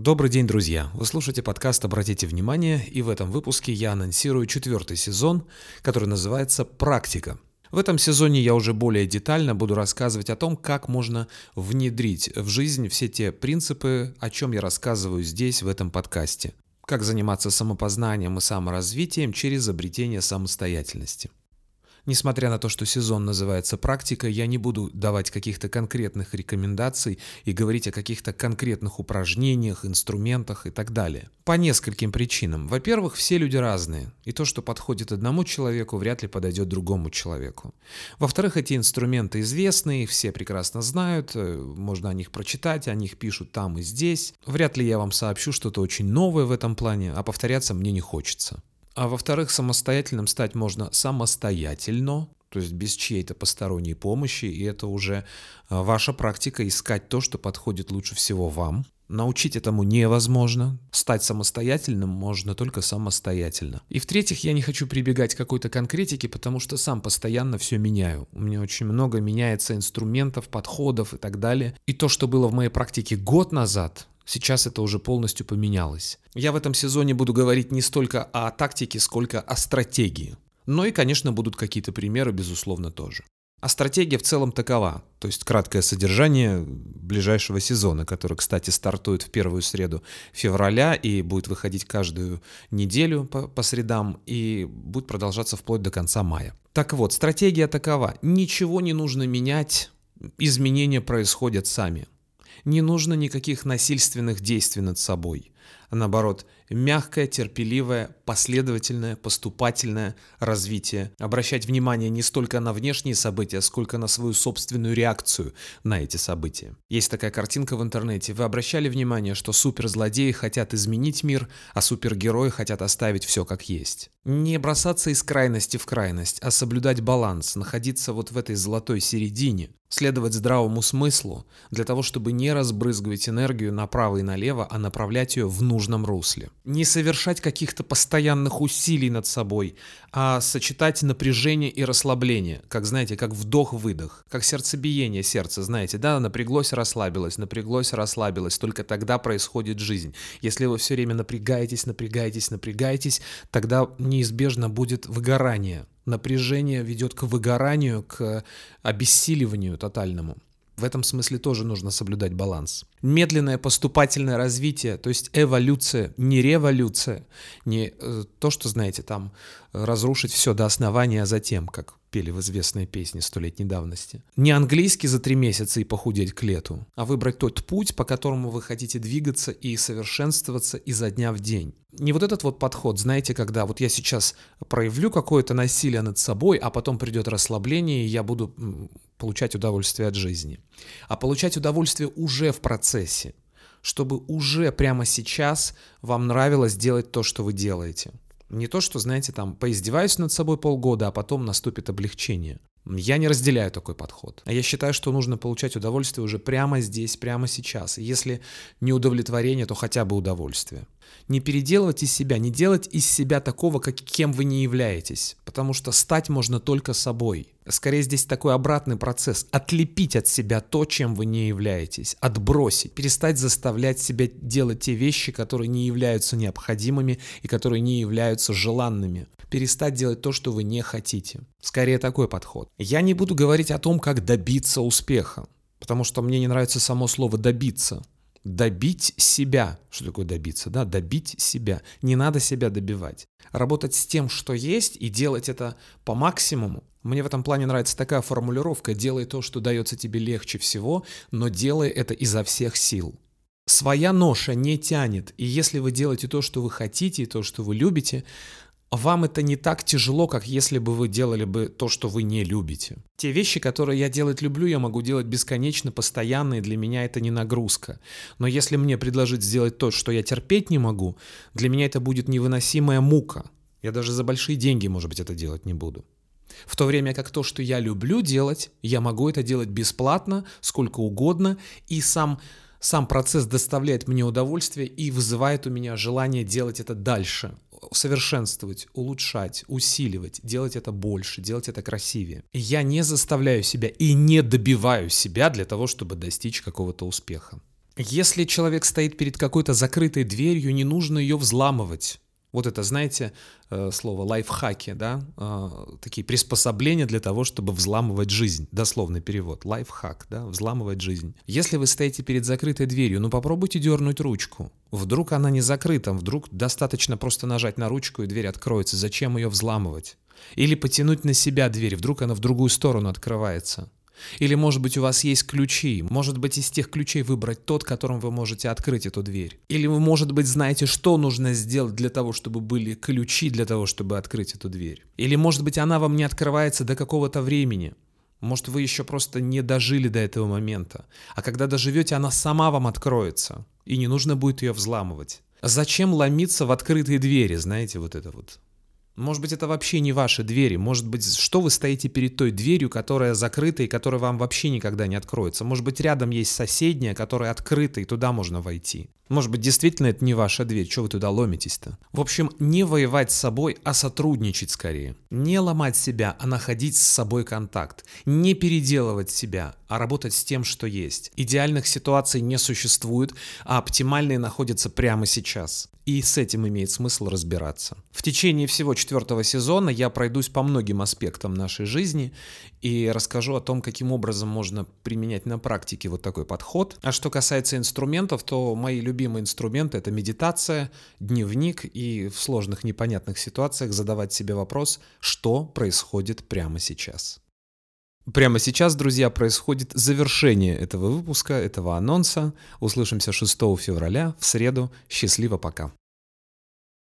Добрый день, друзья! Вы слушаете подкаст «Обратите внимание», и в этом выпуске я анонсирую четвертый сезон, который называется «Практика». В этом сезоне я уже более детально буду рассказывать о том, как можно внедрить в жизнь все те принципы, о чем я рассказываю здесь, в этом подкасте. Как заниматься самопознанием и саморазвитием через обретение самостоятельности. Несмотря на то, что сезон называется «Практика», я не буду давать каких-то конкретных рекомендаций и говорить о каких-то конкретных упражнениях, инструментах и так далее. По нескольким причинам. Во-первых, все люди разные, и то, что подходит одному человеку, вряд ли подойдет другому человеку. Во-вторых, эти инструменты известны, все прекрасно знают, э, можно о них прочитать, о них пишут там и здесь. Вряд ли я вам сообщу что-то очень новое в этом плане, а повторяться мне не хочется. А во-вторых, самостоятельным стать можно самостоятельно, то есть без чьей-то посторонней помощи, и это уже а, ваша практика искать то, что подходит лучше всего вам. Научить этому невозможно. Стать самостоятельным можно только самостоятельно. И в-третьих, я не хочу прибегать к какой-то конкретике, потому что сам постоянно все меняю. У меня очень много меняется инструментов, подходов и так далее. И то, что было в моей практике год назад, Сейчас это уже полностью поменялось. Я в этом сезоне буду говорить не столько о тактике, сколько о стратегии. Но и, конечно, будут какие-то примеры, безусловно, тоже. А стратегия в целом такова, то есть краткое содержание ближайшего сезона, который, кстати, стартует в первую среду февраля и будет выходить каждую неделю по, по средам и будет продолжаться вплоть до конца мая. Так вот, стратегия такова. Ничего не нужно менять, изменения происходят сами. Не нужно никаких насильственных действий над собой, а наоборот, мягкое, терпеливое, последовательное, поступательное развитие. Обращать внимание не столько на внешние события, сколько на свою собственную реакцию на эти события. Есть такая картинка в интернете. Вы обращали внимание, что суперзлодеи хотят изменить мир, а супергерои хотят оставить все как есть. Не бросаться из крайности в крайность, а соблюдать баланс, находиться вот в этой золотой середине, следовать здравому смыслу для того, чтобы не разбрызгивать энергию направо и налево, а направлять ее в нужном русле. Не совершать каких-то постоянных усилий над собой, а сочетать напряжение и расслабление, как, знаете, как вдох-выдох, как сердцебиение сердца, знаете, да, напряглось, расслабилось, напряглось, расслабилось, только тогда происходит жизнь. Если вы все время напрягаетесь, напрягаетесь, напрягаетесь, тогда неизбежно будет выгорание. Напряжение ведет к выгоранию, к обессиливанию тотальному. В этом смысле тоже нужно соблюдать баланс. Медленное поступательное развитие, то есть эволюция, не революция, не э, то, что, знаете, там разрушить все до основания, а затем, как пели в известной песне столетней давности. Не английский за три месяца и похудеть к лету, а выбрать тот путь, по которому вы хотите двигаться и совершенствоваться изо дня в день. Не вот этот вот подход, знаете, когда вот я сейчас проявлю какое-то насилие над собой, а потом придет расслабление, и я буду получать удовольствие от жизни. А получать удовольствие уже в процессе, чтобы уже прямо сейчас вам нравилось делать то, что вы делаете. Не то, что, знаете, там, поиздеваюсь над собой полгода, а потом наступит облегчение. Я не разделяю такой подход. А я считаю, что нужно получать удовольствие уже прямо здесь, прямо сейчас. если не удовлетворение, то хотя бы удовольствие. Не переделывать из себя, не делать из себя такого, как, кем вы не являетесь. Потому что стать можно только собой. Скорее здесь такой обратный процесс. Отлепить от себя то, чем вы не являетесь. Отбросить. Перестать заставлять себя делать те вещи, которые не являются необходимыми и которые не являются желанными. Перестать делать то, что вы не хотите. Скорее такой подход. Я не буду говорить о том, как добиться успеха. Потому что мне не нравится само слово «добиться» добить себя. Что такое добиться? Да, добить себя. Не надо себя добивать. Работать с тем, что есть, и делать это по максимуму. Мне в этом плане нравится такая формулировка «делай то, что дается тебе легче всего, но делай это изо всех сил». Своя ноша не тянет, и если вы делаете то, что вы хотите, и то, что вы любите, вам это не так тяжело, как если бы вы делали бы то, что вы не любите. Те вещи, которые я делать люблю, я могу делать бесконечно, постоянно, и для меня это не нагрузка. Но если мне предложить сделать то, что я терпеть не могу, для меня это будет невыносимая мука. Я даже за большие деньги, может быть, это делать не буду. В то время как то, что я люблю делать, я могу это делать бесплатно, сколько угодно, и сам сам процесс доставляет мне удовольствие и вызывает у меня желание делать это дальше, совершенствовать, улучшать, усиливать, делать это больше, делать это красивее. Я не заставляю себя и не добиваю себя для того, чтобы достичь какого-то успеха. Если человек стоит перед какой-то закрытой дверью, не нужно ее взламывать. Вот это, знаете, э, слово лайфхаки, да, э, такие приспособления для того, чтобы взламывать жизнь, дословный перевод, лайфхак, да, взламывать жизнь. Если вы стоите перед закрытой дверью, ну попробуйте дернуть ручку. Вдруг она не закрыта, вдруг достаточно просто нажать на ручку и дверь откроется. Зачем ее взламывать? Или потянуть на себя дверь, вдруг она в другую сторону открывается. Или, может быть, у вас есть ключи. Может быть, из тех ключей выбрать тот, которым вы можете открыть эту дверь. Или вы, может быть, знаете, что нужно сделать для того, чтобы были ключи для того, чтобы открыть эту дверь. Или, может быть, она вам не открывается до какого-то времени. Может, вы еще просто не дожили до этого момента. А когда доживете, она сама вам откроется. И не нужно будет ее взламывать. Зачем ломиться в открытые двери, знаете, вот это вот. Может быть, это вообще не ваши двери. Может быть, что вы стоите перед той дверью, которая закрыта и которая вам вообще никогда не откроется. Может быть, рядом есть соседняя, которая открыта, и туда можно войти. Может быть, действительно это не ваша дверь, что вы туда ломитесь-то? В общем, не воевать с собой, а сотрудничать скорее. Не ломать себя, а находить с собой контакт. Не переделывать себя, а работать с тем, что есть. Идеальных ситуаций не существует, а оптимальные находятся прямо сейчас. И с этим имеет смысл разбираться. В течение всего четвертого сезона я пройдусь по многим аспектам нашей жизни и расскажу о том, каким образом можно применять на практике вот такой подход. А что касается инструментов, то мои любимые инструменты — это медитация, дневник и в сложных непонятных ситуациях задавать себе вопрос, что происходит прямо сейчас. Прямо сейчас, друзья, происходит завершение этого выпуска, этого анонса. Услышимся 6 февраля в среду. Счастливо, пока.